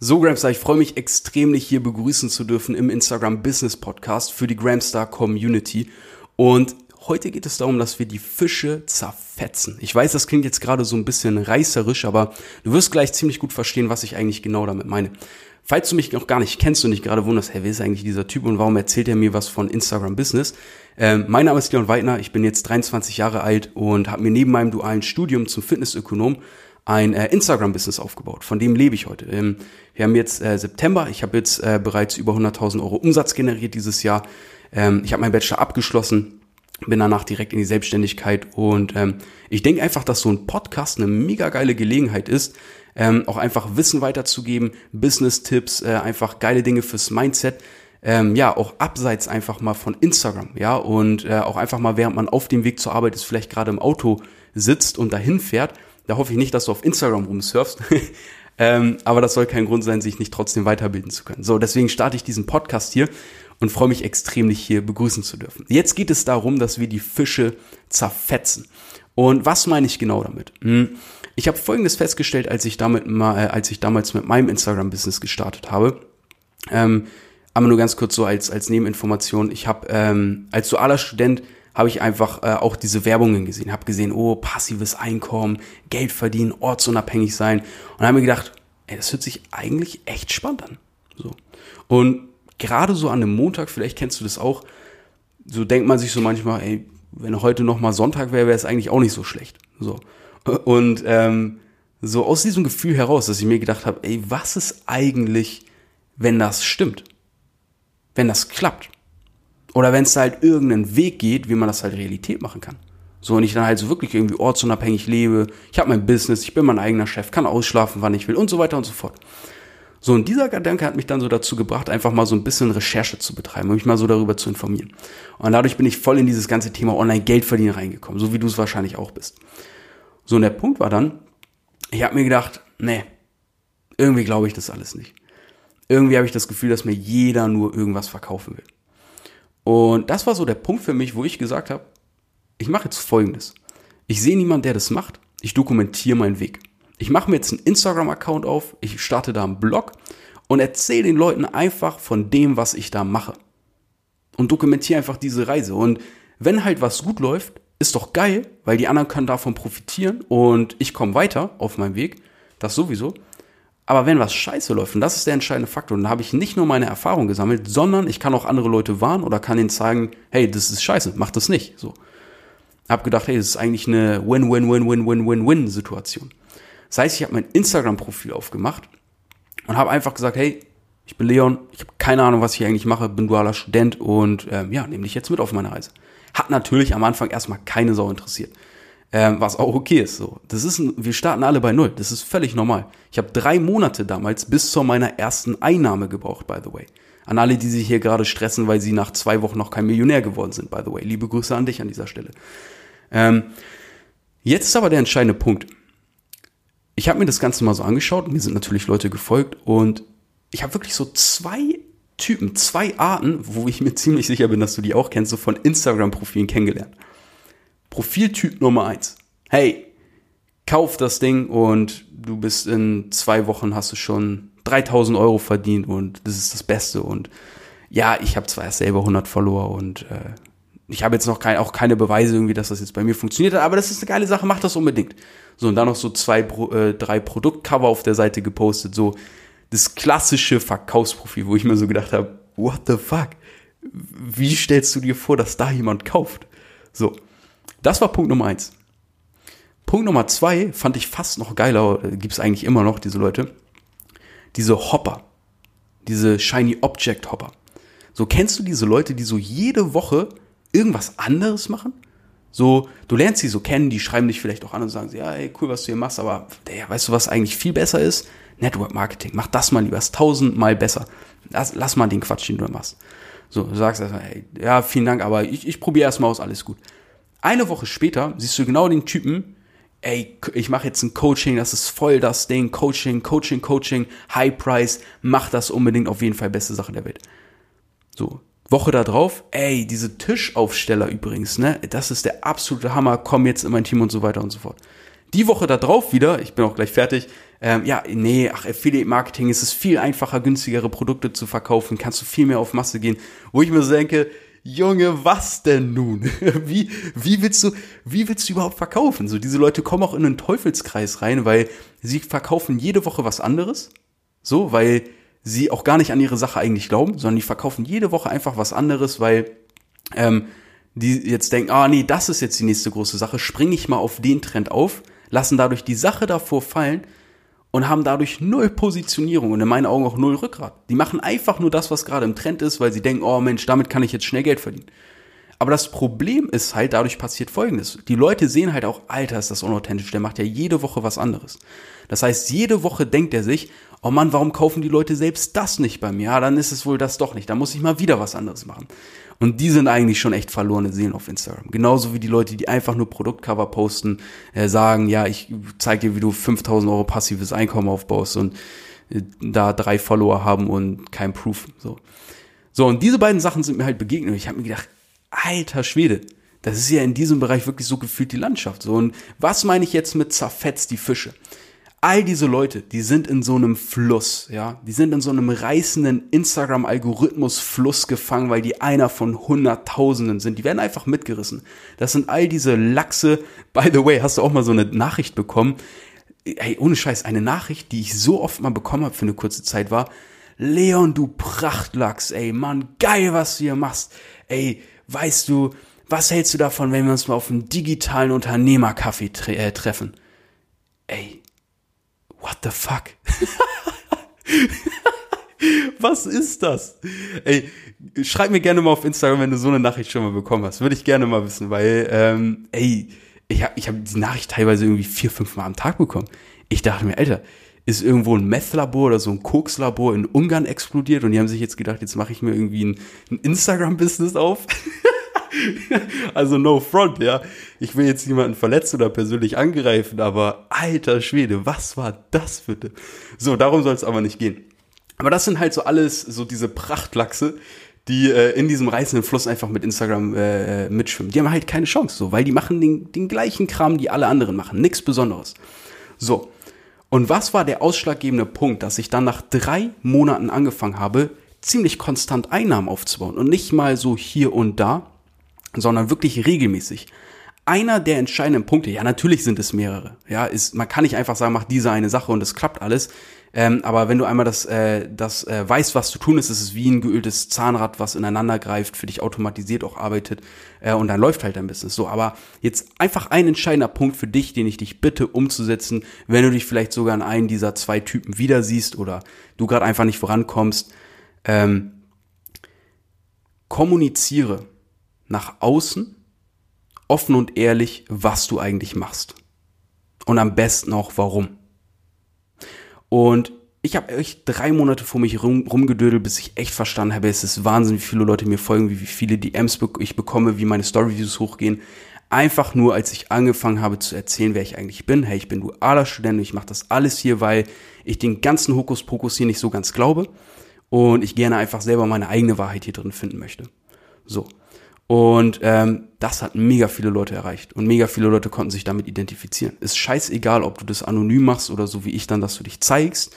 So, Gramstar, ich freue mich extrem, dich hier begrüßen zu dürfen im Instagram Business Podcast für die Gramstar Community. Und heute geht es darum, dass wir die Fische zerfetzen. Ich weiß, das klingt jetzt gerade so ein bisschen reißerisch, aber du wirst gleich ziemlich gut verstehen, was ich eigentlich genau damit meine. Falls du mich noch gar nicht kennst und dich gerade wunderst, hey, wer ist eigentlich dieser Typ und warum erzählt er mir was von Instagram Business? Ähm, mein Name ist Leon Weidner, ich bin jetzt 23 Jahre alt und habe mir neben meinem dualen Studium zum Fitnessökonom ein äh, Instagram-Business aufgebaut. Von dem lebe ich heute. Ähm, wir haben jetzt äh, September. Ich habe jetzt äh, bereits über 100.000 Euro Umsatz generiert dieses Jahr. Ähm, ich habe meinen Bachelor abgeschlossen, bin danach direkt in die Selbstständigkeit und ähm, ich denke einfach, dass so ein Podcast eine mega geile Gelegenheit ist, ähm, auch einfach Wissen weiterzugeben, Business-Tipps, äh, einfach geile Dinge fürs Mindset. Ähm, ja, auch abseits einfach mal von Instagram, ja, und äh, auch einfach mal, während man auf dem Weg zur Arbeit ist, vielleicht gerade im Auto sitzt und dahin fährt, da hoffe ich nicht, dass du auf Instagram rumsurfst. ähm, aber das soll kein Grund sein, sich nicht trotzdem weiterbilden zu können. So, deswegen starte ich diesen Podcast hier und freue mich extrem, dich hier begrüßen zu dürfen. Jetzt geht es darum, dass wir die Fische zerfetzen. Und was meine ich genau damit? Hm, ich habe Folgendes festgestellt, als ich damit mal, äh, als ich damals mit meinem Instagram-Business gestartet habe. Ähm, aber nur ganz kurz so als als Nebeninformation. Ich habe ähm, als dualer Student habe ich einfach äh, auch diese Werbungen gesehen, habe gesehen, oh, passives Einkommen, Geld verdienen, ortsunabhängig sein und habe mir gedacht, ey, das hört sich eigentlich echt spannend an. So. Und gerade so an einem Montag, vielleicht kennst du das auch, so denkt man sich so manchmal, ey, wenn heute noch mal Sonntag wäre, wäre es eigentlich auch nicht so schlecht. So. Und ähm, so aus diesem Gefühl heraus, dass ich mir gedacht habe, ey, was ist eigentlich, wenn das stimmt? Wenn das klappt? Oder wenn es halt irgendeinen Weg geht, wie man das halt Realität machen kann. So, und ich dann halt so wirklich irgendwie ortsunabhängig lebe. Ich habe mein Business, ich bin mein eigener Chef, kann ausschlafen, wann ich will und so weiter und so fort. So, und dieser Gedanke hat mich dann so dazu gebracht, einfach mal so ein bisschen Recherche zu betreiben und mich mal so darüber zu informieren. Und dadurch bin ich voll in dieses ganze Thema Online-Geld verdienen reingekommen, so wie du es wahrscheinlich auch bist. So, und der Punkt war dann, ich habe mir gedacht, nee, irgendwie glaube ich das alles nicht. Irgendwie habe ich das Gefühl, dass mir jeder nur irgendwas verkaufen will. Und das war so der Punkt für mich, wo ich gesagt habe, ich mache jetzt Folgendes. Ich sehe niemanden, der das macht. Ich dokumentiere meinen Weg. Ich mache mir jetzt einen Instagram-Account auf, ich starte da einen Blog und erzähle den Leuten einfach von dem, was ich da mache. Und dokumentiere einfach diese Reise. Und wenn halt was gut läuft, ist doch geil, weil die anderen können davon profitieren und ich komme weiter auf meinem Weg. Das sowieso. Aber wenn was scheiße läuft, und das ist der entscheidende Faktor, dann habe ich nicht nur meine Erfahrung gesammelt, sondern ich kann auch andere Leute warnen oder kann ihnen sagen, hey, das ist scheiße, mach das nicht. So. Hab gedacht, hey, das ist eigentlich eine Win-Win-Win-Win-Win-Win-Situation. Das heißt, ich habe mein Instagram-Profil aufgemacht und habe einfach gesagt, hey, ich bin Leon, ich habe keine Ahnung, was ich eigentlich mache, bin dualer Student und ähm, ja, nehme dich jetzt mit auf meine Reise. Hat natürlich am Anfang erstmal keine Sau interessiert ähm, was auch okay ist. So, das ist, ein, wir starten alle bei null. Das ist völlig normal. Ich habe drei Monate damals bis zu meiner ersten Einnahme gebraucht, by the way. An alle, die sich hier gerade stressen, weil sie nach zwei Wochen noch kein Millionär geworden sind, by the way. Liebe Grüße an dich an dieser Stelle. Ähm, jetzt ist aber der entscheidende Punkt. Ich habe mir das Ganze mal so angeschaut. Mir sind natürlich Leute gefolgt und ich habe wirklich so zwei Typen, zwei Arten, wo ich mir ziemlich sicher bin, dass du die auch kennst, so von Instagram-Profilen kennengelernt. Profiltyp Nummer eins. Hey, kauf das Ding und du bist in zwei Wochen hast du schon 3000 Euro verdient und das ist das Beste und ja, ich habe zwar erst selber 100 Follower und äh, ich habe jetzt noch kein, auch keine Beweise irgendwie, dass das jetzt bei mir funktioniert hat, aber das ist eine geile Sache, mach das unbedingt. So, und dann noch so zwei, äh, drei Produktcover auf der Seite gepostet, so das klassische Verkaufsprofil, wo ich mir so gedacht habe, what the fuck? Wie stellst du dir vor, dass da jemand kauft? So. Das war Punkt Nummer eins. Punkt Nummer zwei fand ich fast noch geiler, äh, gibt es eigentlich immer noch, diese Leute. Diese Hopper. Diese Shiny Object Hopper. So kennst du diese Leute, die so jede Woche irgendwas anderes machen? So, du lernst sie so kennen, die schreiben dich vielleicht auch an und sagen, ja, ey, cool, was du hier machst, aber der, weißt du, was eigentlich viel besser ist? Network Marketing. Mach das mal lieber, ist tausendmal besser. Lass, lass mal den Quatsch, den du machst. So, du sagst erstmal, hey, ja, vielen Dank, aber ich, ich probiere erstmal aus, alles gut. Eine Woche später siehst du genau den Typen, ey, ich mache jetzt ein Coaching, das ist voll das Ding, Coaching, Coaching, Coaching, High Price, mach das unbedingt auf jeden Fall beste Sache der Welt. So, Woche da drauf, ey, diese Tischaufsteller übrigens, ne, das ist der absolute Hammer, komm jetzt in mein Team und so weiter und so fort. Die Woche da drauf wieder, ich bin auch gleich fertig, ähm, ja, nee, ach, Affiliate Marketing ist es viel einfacher, günstigere Produkte zu verkaufen, kannst du viel mehr auf Masse gehen, wo ich mir so denke, Junge, was denn nun? Wie, wie willst du, wie willst du überhaupt verkaufen? So, diese Leute kommen auch in einen Teufelskreis rein, weil sie verkaufen jede Woche was anderes. So, weil sie auch gar nicht an ihre Sache eigentlich glauben, sondern die verkaufen jede Woche einfach was anderes, weil ähm, die jetzt denken, ah nee, das ist jetzt die nächste große Sache, springe ich mal auf den Trend auf, lassen dadurch die Sache davor fallen und haben dadurch null Positionierung und in meinen Augen auch null Rückgrat. Die machen einfach nur das, was gerade im Trend ist, weil sie denken, oh Mensch, damit kann ich jetzt schnell Geld verdienen. Aber das Problem ist halt, dadurch passiert Folgendes. Die Leute sehen halt auch, Alter, ist das unauthentisch, der macht ja jede Woche was anderes. Das heißt, jede Woche denkt er sich, oh Mann, warum kaufen die Leute selbst das nicht bei mir? Ja, dann ist es wohl das doch nicht. Da muss ich mal wieder was anderes machen. Und die sind eigentlich schon echt verlorene Seelen auf Instagram. Genauso wie die Leute, die einfach nur Produktcover posten, äh, sagen, ja, ich zeig dir, wie du 5000 Euro passives Einkommen aufbaust und äh, da drei Follower haben und kein Proof. So. So, und diese beiden Sachen sind mir halt begegnet. Ich habe mir gedacht, alter Schwede, das ist ja in diesem Bereich wirklich so gefühlt die Landschaft. So, und was meine ich jetzt mit zerfetzt die Fische? all diese Leute, die sind in so einem Fluss, ja, die sind in so einem reißenden Instagram-Algorithmus-Fluss gefangen, weil die einer von Hunderttausenden sind. Die werden einfach mitgerissen. Das sind all diese Lachse. By the way, hast du auch mal so eine Nachricht bekommen? Ey, ohne Scheiß, eine Nachricht, die ich so oft mal bekommen habe für eine kurze Zeit war, Leon, du Prachtlachs, ey, Mann, geil, was du hier machst. Ey, weißt du, was hältst du davon, wenn wir uns mal auf einem digitalen Unternehmerkaffee tre äh, treffen? Ey, what the fuck? Was ist das? Ey, schreib mir gerne mal auf Instagram, wenn du so eine Nachricht schon mal bekommen hast. Würde ich gerne mal wissen, weil, ähm, ey, ich habe ich hab die Nachricht teilweise irgendwie vier, fünf Mal am Tag bekommen. Ich dachte mir, Alter, ist irgendwo ein Meth-Labor oder so ein Koks-Labor in Ungarn explodiert und die haben sich jetzt gedacht, jetzt mache ich mir irgendwie ein, ein Instagram-Business auf. also no front, ja. Ich will jetzt niemanden verletzen oder persönlich angreifen, aber alter Schwede, was war das bitte? So, darum soll es aber nicht gehen. Aber das sind halt so alles, so diese Prachtlachse, die äh, in diesem reißenden Fluss einfach mit Instagram äh, äh, mitschwimmen. Die haben halt keine Chance, so, weil die machen den, den gleichen Kram, die alle anderen machen. Nichts Besonderes. So. Und was war der ausschlaggebende Punkt, dass ich dann nach drei Monaten angefangen habe, ziemlich konstant Einnahmen aufzubauen und nicht mal so hier und da, sondern wirklich regelmäßig. Einer der entscheidenden Punkte, ja, natürlich sind es mehrere. Ja, ist, man kann nicht einfach sagen, mach diese eine Sache und es klappt alles. Ähm, aber wenn du einmal das, äh, das äh, weißt, was zu tun ist, ist es wie ein geöltes Zahnrad, was ineinander greift, für dich automatisiert auch arbeitet äh, und dann läuft halt dein Business so. Aber jetzt einfach ein entscheidender Punkt für dich, den ich dich bitte umzusetzen, wenn du dich vielleicht sogar in einen dieser zwei Typen wieder siehst oder du gerade einfach nicht vorankommst. Ähm, kommuniziere nach außen offen und ehrlich, was du eigentlich machst. Und am besten auch warum. Und ich habe echt drei Monate vor mich rum, rumgedödelt, bis ich echt verstanden habe, es ist Wahnsinn, wie viele Leute mir folgen, wie viele DMs ich bekomme, wie meine Storyviews hochgehen. Einfach nur, als ich angefangen habe zu erzählen, wer ich eigentlich bin. Hey, ich bin dualer Student und ich mache das alles hier, weil ich den ganzen Hokuspokus hier nicht so ganz glaube und ich gerne einfach selber meine eigene Wahrheit hier drin finden möchte. So. Und ähm, das hat mega viele Leute erreicht und mega viele Leute konnten sich damit identifizieren. Ist scheißegal, ob du das anonym machst oder so wie ich dann, dass du dich zeigst.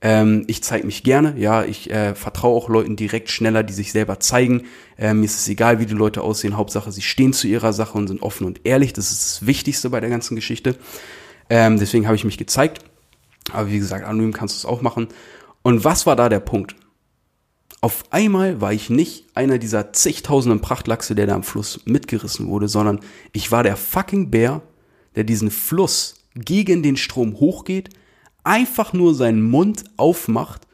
Ähm, ich zeige mich gerne, ja, ich äh, vertraue auch Leuten direkt schneller, die sich selber zeigen. Ähm, mir ist es egal, wie die Leute aussehen. Hauptsache, sie stehen zu ihrer Sache und sind offen und ehrlich. Das ist das Wichtigste bei der ganzen Geschichte. Ähm, deswegen habe ich mich gezeigt. Aber wie gesagt, anonym kannst du es auch machen. Und was war da der Punkt? Auf einmal war ich nicht einer dieser zigtausenden Prachtlachse, der da am Fluss mitgerissen wurde, sondern ich war der fucking Bär, der diesen Fluss gegen den Strom hochgeht, einfach nur seinen Mund aufmacht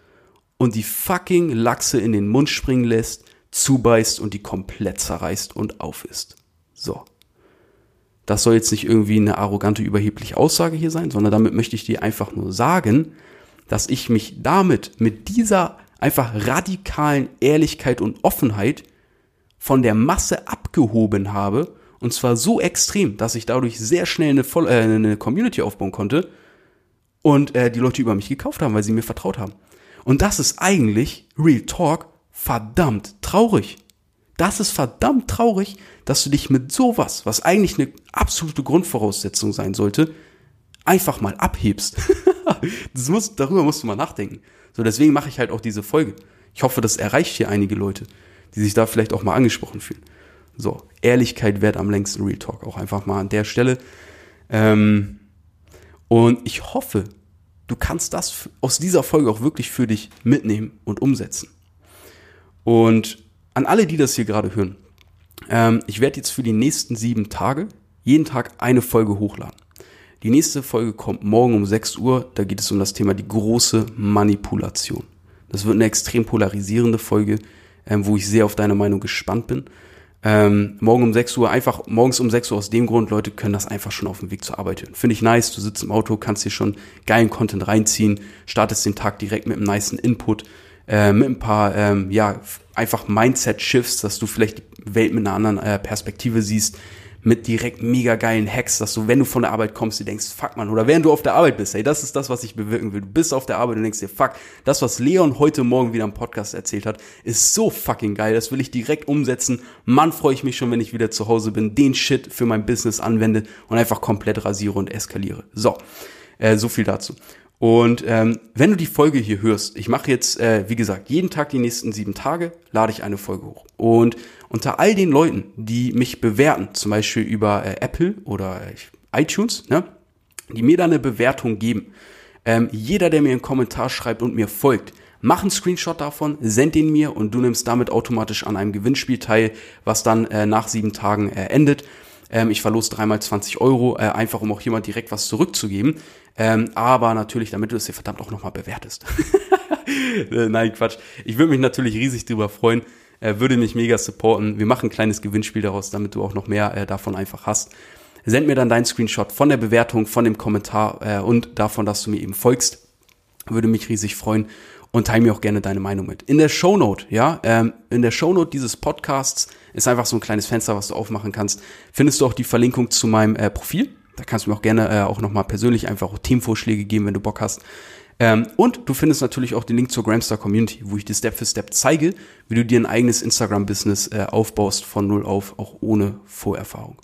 und die fucking Lachse in den Mund springen lässt, zubeißt und die komplett zerreißt und aufisst. So. Das soll jetzt nicht irgendwie eine arrogante, überhebliche Aussage hier sein, sondern damit möchte ich dir einfach nur sagen, dass ich mich damit, mit dieser einfach radikalen Ehrlichkeit und Offenheit von der Masse abgehoben habe. Und zwar so extrem, dass ich dadurch sehr schnell eine, Voll äh, eine Community aufbauen konnte und äh, die Leute über mich gekauft haben, weil sie mir vertraut haben. Und das ist eigentlich, Real Talk, verdammt traurig. Das ist verdammt traurig, dass du dich mit sowas, was eigentlich eine absolute Grundvoraussetzung sein sollte, einfach mal abhebst. das muss, darüber musst du mal nachdenken. So, deswegen mache ich halt auch diese Folge. Ich hoffe, das erreicht hier einige Leute, die sich da vielleicht auch mal angesprochen fühlen. So, Ehrlichkeit wert am längsten Real Talk, auch einfach mal an der Stelle. Ähm, und ich hoffe, du kannst das aus dieser Folge auch wirklich für dich mitnehmen und umsetzen. Und an alle, die das hier gerade hören, ähm, ich werde jetzt für die nächsten sieben Tage jeden Tag eine Folge hochladen. Die nächste Folge kommt morgen um 6 Uhr. Da geht es um das Thema die große Manipulation. Das wird eine extrem polarisierende Folge, ähm, wo ich sehr auf deine Meinung gespannt bin. Ähm, morgen um 6 Uhr, einfach morgens um 6 Uhr aus dem Grund, Leute können das einfach schon auf dem Weg zur Arbeit hören. Finde ich nice, du sitzt im Auto, kannst dir schon geilen Content reinziehen, startest den Tag direkt mit einem niceen Input, äh, mit ein paar, ähm, ja, einfach Mindset-Shifts, dass du vielleicht die Welt mit einer anderen äh, Perspektive siehst, mit direkt mega geilen Hacks, dass du, wenn du von der Arbeit kommst, du denkst, fuck man, oder während du auf der Arbeit bist, ey, das ist das, was ich bewirken will. Du bist auf der Arbeit und denkst dir, fuck, das, was Leon heute Morgen wieder im Podcast erzählt hat, ist so fucking geil, das will ich direkt umsetzen. Mann, freue ich mich schon, wenn ich wieder zu Hause bin, den Shit für mein Business anwende und einfach komplett rasiere und eskaliere. So, äh, so viel dazu. Und ähm, wenn du die Folge hier hörst, ich mache jetzt, äh, wie gesagt, jeden Tag die nächsten sieben Tage, lade ich eine Folge hoch. Und unter all den Leuten, die mich bewerten, zum Beispiel über äh, Apple oder äh, iTunes, ne, die mir da eine Bewertung geben, ähm, jeder, der mir einen Kommentar schreibt und mir folgt, mach einen Screenshot davon, send den mir und du nimmst damit automatisch an einem Gewinnspiel teil, was dann äh, nach sieben Tagen äh, endet. Ähm, ich verlose dreimal 20 Euro, äh, einfach um auch mal direkt was zurückzugeben. Ähm, aber natürlich, damit du es hier verdammt auch nochmal bewertest. Nein, Quatsch. Ich würde mich natürlich riesig drüber freuen. Äh, würde mich mega supporten. Wir machen ein kleines Gewinnspiel daraus, damit du auch noch mehr äh, davon einfach hast. Send mir dann deinen Screenshot von der Bewertung, von dem Kommentar äh, und davon, dass du mir eben folgst. Würde mich riesig freuen und teile mir auch gerne deine Meinung mit. In der Shownote, ja, ähm, in der Shownote dieses Podcasts ist einfach so ein kleines Fenster, was du aufmachen kannst. Findest du auch die Verlinkung zu meinem äh, Profil. Da kannst du mir auch gerne äh, auch nochmal persönlich einfach Themenvorschläge geben, wenn du Bock hast. Ähm, und du findest natürlich auch den Link zur Gramstar Community, wo ich dir Step für Step zeige, wie du dir ein eigenes Instagram-Business äh, aufbaust von null auf, auch ohne Vorerfahrung.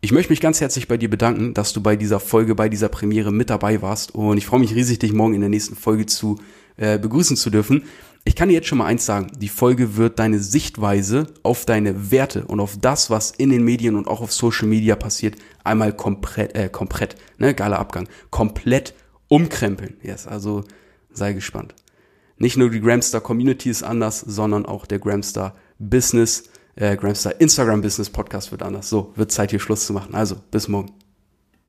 Ich möchte mich ganz herzlich bei dir bedanken, dass du bei dieser Folge, bei dieser Premiere mit dabei warst. Und ich freue mich riesig, dich morgen in der nächsten Folge zu äh, begrüßen zu dürfen. Ich kann dir jetzt schon mal eins sagen, die Folge wird deine Sichtweise auf deine Werte und auf das, was in den Medien und auch auf Social Media passiert, einmal komplett, äh, komplett, ne, geiler Abgang, komplett umkrempeln. Yes, also sei gespannt. Nicht nur die Gramstar Community ist anders, sondern auch der Gramstar Business, äh, Gramstar Instagram Business Podcast wird anders. So, wird Zeit hier Schluss zu machen. Also, bis morgen.